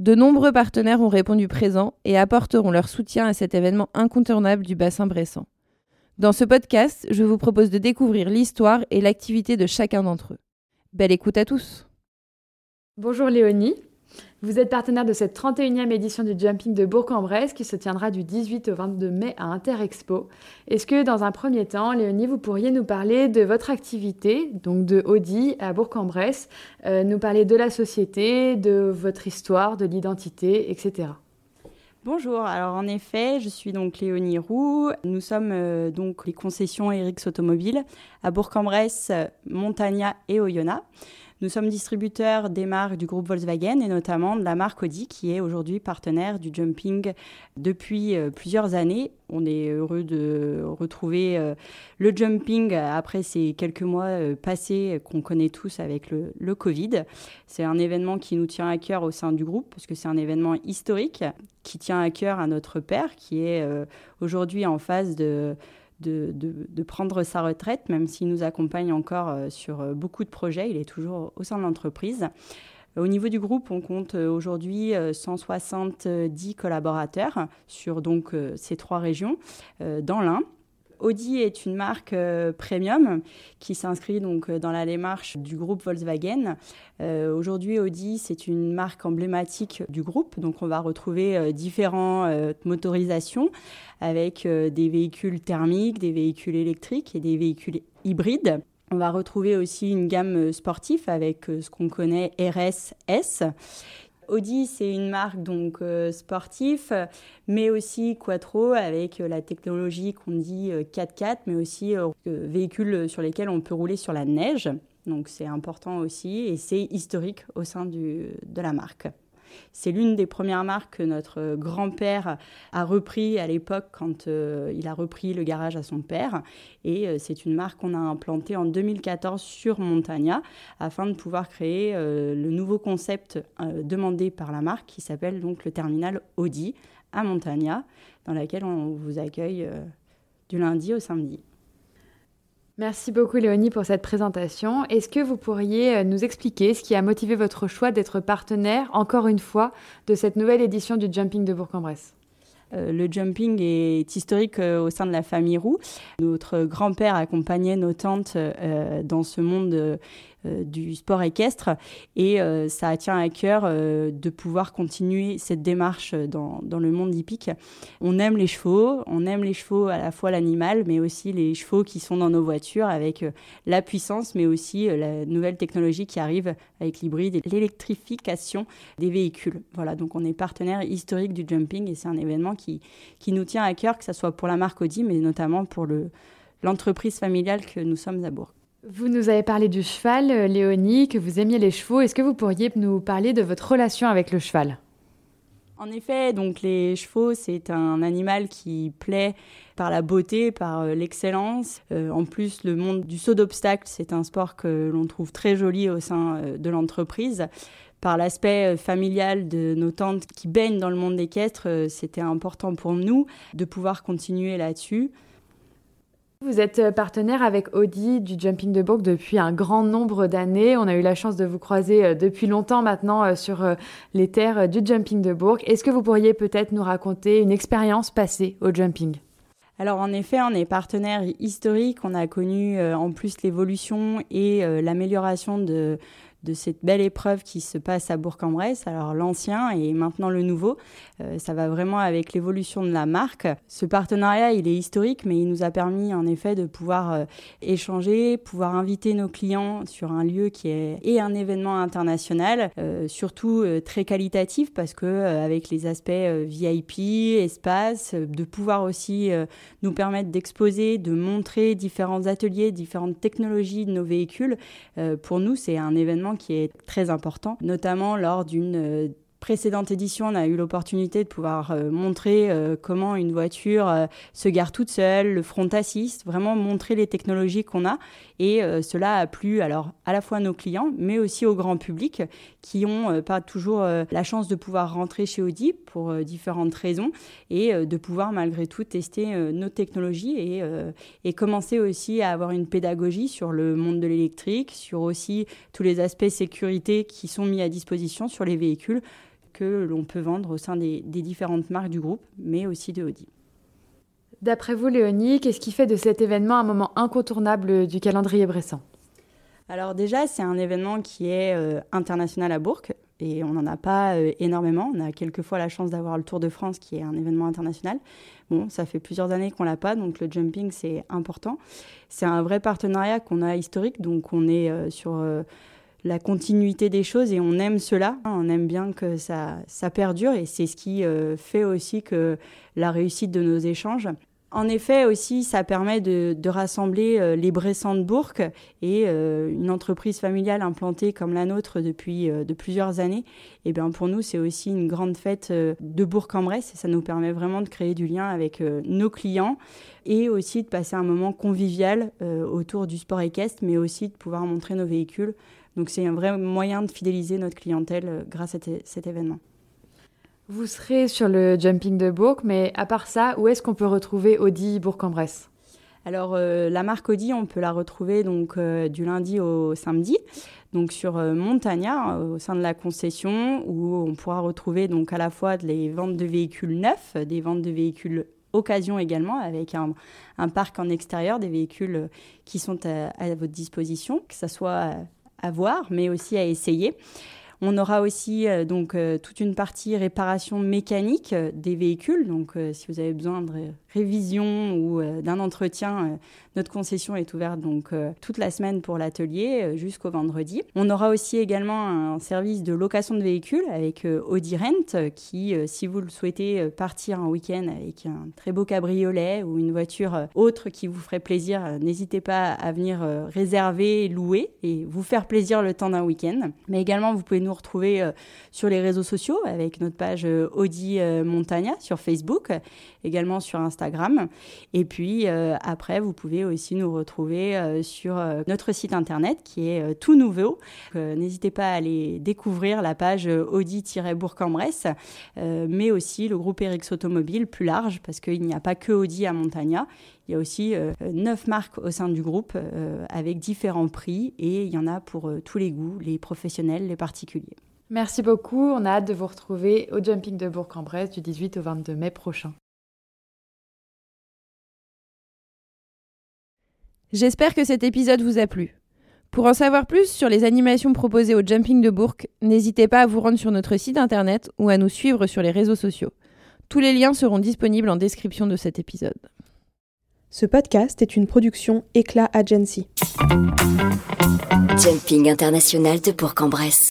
de nombreux partenaires ont répondu présents et apporteront leur soutien à cet événement incontournable du bassin bressant. Dans ce podcast, je vous propose de découvrir l'histoire et l'activité de chacun d'entre eux. Belle écoute à tous Bonjour Léonie, vous êtes partenaire de cette 31e édition du Jumping de Bourg-en-Bresse qui se tiendra du 18 au 22 mai à Interexpo. Est-ce que dans un premier temps, Léonie, vous pourriez nous parler de votre activité, donc de Audi à Bourg-en-Bresse, euh, nous parler de la société, de votre histoire, de l'identité, etc. Bonjour, alors en effet, je suis donc Léonie Roux. Nous sommes euh, donc les concessions Erix Automobile à Bourg-en-Bresse, Montagna et Oyonnax. Nous sommes distributeurs des marques du groupe Volkswagen et notamment de la marque Audi qui est aujourd'hui partenaire du jumping depuis euh, plusieurs années. On est heureux de retrouver euh, le jumping après ces quelques mois euh, passés qu'on connaît tous avec le, le Covid. C'est un événement qui nous tient à cœur au sein du groupe parce que c'est un événement historique qui tient à cœur à notre père qui est aujourd'hui en phase de de, prendre sa retraite, même s'il nous accompagne encore euh, sur euh, beaucoup de projets. Il est toujours au sein de l'entreprise. Au niveau du groupe, on compte euh, aujourd'hui 170 collaborateurs sur donc ces trois régions dans l'Ain. Audi est une marque euh, premium qui s'inscrit donc euh, dans la démarche du groupe Volkswagen. Euh, aujourd'hui, Audi, c'est une marque emblématique du groupe. Donc, on va retrouver différentes motorisations avec des véhicules thermiques, des véhicules électriques et des véhicules hybrides. On va retrouver aussi une gamme sportive avec ce qu'on connaît RSS Audi, c'est une marque donc euh, sportive, mais aussi Quattro avec euh, la technologie qu'on dit 4x4, euh, mais aussi véhicules sur lesquels on peut rouler sur la neige. Donc c'est important aussi et c'est historique au sein de la marque. C'est l'une des premières marques que notre grand-père a repris à l'époque quand euh, il a repris le garage à son père. Et euh, c'est une marque qu'on a implantée en 2014 sur Montagna afin de pouvoir créer euh, le nouveau concept demandé par la marque qui s'appelle donc le terminal Audi à Montagna, dans laquelle on vous accueille du lundi au samedi. Merci beaucoup Léonie pour cette présentation. Est-ce que vous pourriez euh, nous expliquer ce qui a motivé votre choix d'être partenaire, encore une fois, de cette nouvelle édition du Jumping de Bourg-en-Bresse? Euh, le jumping est historique euh, au sein de la famille Roux. Notre grand-père accompagnait nos tantes dans ce monde du sport équestre et euh, ça tient à cœur euh, de pouvoir continuer cette démarche dans, dans, le monde hippique. On aime les chevaux, on aime les chevaux à la fois l'animal mais aussi les chevaux qui sont dans nos voitures avec la puissance mais aussi la nouvelle technologie qui arrive avec l'hybride et l'électrification des véhicules. Voilà, donc on est partenaire historique du jumping et c'est un événement qui, qui nous tient à cœur, que ce soit pour la marque Audi, mais notamment pour l'entreprise familiale que nous sommes à Bourg. Vous nous avez parlé du cheval, euh, Léonie, que vous aimiez les chevaux. Est-ce que vous pourriez nous parler de votre relation avec le cheval? En effet, donc les chevaux, c'est un animal qui plaît par la beauté, par euh, l'excellence. Euh, en plus, le monde du saut d'obstacles, c'est un sport que l'on trouve très joli au sein de l'entreprise. Par l'aspect familial de nos tantes qui baignent dans le monde équestre, c'était important pour nous de pouvoir continuer là-dessus. Vous êtes euh, partenaire avec Audi du Jumping de Bourg depuis un grand nombre d'années. On a eu la chance de vous croiser euh, depuis longtemps maintenant euh, sur les terres du Jumping de Bourg. Est-ce que vous pourriez peut-être nous raconter une expérience passée au jumping? Alors en effet, on est partenaire historique, on a connu en plus l'évolution et l'amélioration de, de cette belle épreuve qui se passe à Bourg-en-Bresse. Alors l'ancien et maintenant le nouveau, euh, ça va vraiment avec l'évolution de la marque. Ce partenariat, il est historique, mais il nous a permis en effet de pouvoir euh, échanger, pouvoir inviter nos clients sur un lieu qui est et un événement international, euh, surtout très qualitatif parce que avec les aspects VIP, espace, de pouvoir aussi nous permettre d'exposer, de montrer différents ateliers, différentes technologies de nos véhicules. pour nous, c'est un événement qui est très important, notamment lors d'une euh, précédente édition, on a eu l'opportunité de pouvoir euh, montrer euh, comment une voiture euh, se gare toute seule, le front assist, vraiment montrer les technologies qu'on a. Et cela a plu alors à la fois à nos clients, mais aussi au grand public qui n'ont pas toujours la chance de pouvoir rentrer chez Audi pour différentes raisons et de pouvoir malgré tout tester nos technologies et, et commencer aussi à avoir une pédagogie sur le monde de l'électrique, sur aussi tous les aspects sécurité qui sont mis à disposition sur les véhicules que l'on peut vendre au sein des, différentes marques du groupe, mais aussi de Audi. D'après vous, Léonie, qu'est-ce qui fait de cet événement un moment incontournable du calendrier Bressan Alors déjà, c'est un événement qui est euh, international à Bourg et on n'en a pas euh, énormément. On a quelquefois la chance d'avoir le Tour de France qui est un événement international. Bon, ça fait plusieurs années qu'on l'a pas, donc le jumping c'est important. C'est un vrai partenariat qu'on a historique, donc on est euh, sur la continuité des choses et on aime cela. On aime bien que ça, ça perdure et c'est ce qui euh, fait aussi que la réussite de nos échanges. En effet, aussi, ça permet de, rassembler euh, les Bressans de Bourg et euh, une entreprise familiale implantée comme la nôtre depuis de plusieurs années. Et bien pour nous, c'est aussi une grande fête de Bourg-en-Bresse et ça nous permet vraiment de créer du lien avec nos clients et aussi de passer un moment convivial autour du sport équestre, mais aussi de pouvoir montrer nos véhicules donc c'est un vrai moyen de fidéliser notre clientèle euh, grâce à cet événement. Vous serez sur le jumping de Bourg, mais à part ça, où est-ce qu'on peut retrouver Audi Bourg-en-Bresse? Alors euh, la marque Audi, on peut la retrouver donc euh, du lundi au samedi, donc sur Montagna au sein de la concession où on pourra retrouver donc à la fois les ventes de véhicules neufs, des ventes de véhicules occasion également avec un, parc en extérieur, des véhicules qui sont à, à votre disposition, que ce soit à voir, mais aussi à essayer. On aura aussi euh, donc euh, toute une partie réparation mécanique euh, des véhicules. Donc, si vous avez besoin de révision ou d'un entretien, notre concession est ouverte donc toute la semaine pour l'atelier jusqu'au vendredi. On aura aussi également un service de location de véhicules avec Audi Rent qui, si vous le souhaitez partir un week-end avec un très beau cabriolet ou une voiture autre qui vous ferait plaisir, n'hésitez pas à venir réserver, louer et vous faire plaisir le temps d'un week-end. Mais également, vous pouvez nous retrouver euh, sur les réseaux sociaux avec notre page euh, Audi euh, Montagna sur Facebook, également sur Et puis après, vous pouvez aussi nous retrouver sur notre site internet qui est tout nouveau. N'hésitez pas à aller découvrir la page Audi-Bourg-en-Bresse, mais aussi le groupe Erix Automobile plus large parce qu'il n'y a pas que Audi à Montagna. Il y a aussi neuf marques au sein du groupe avec différents prix et il y en a pour tous les goûts, les professionnels, les particuliers. Merci beaucoup. On a hâte de vous retrouver au Jumping de Bourg-en-Bresse du 18 au 22 mai prochain. J'espère que cet épisode vous a plu. Pour en savoir plus sur les animations proposées au Jumping de Bourg, n'hésitez pas à vous rendre sur notre site internet ou à nous suivre sur les réseaux sociaux. Tous les liens seront disponibles en description de cet épisode. Ce podcast est une production Éclat Agency. Jumping international de Bourg-en-Bresse.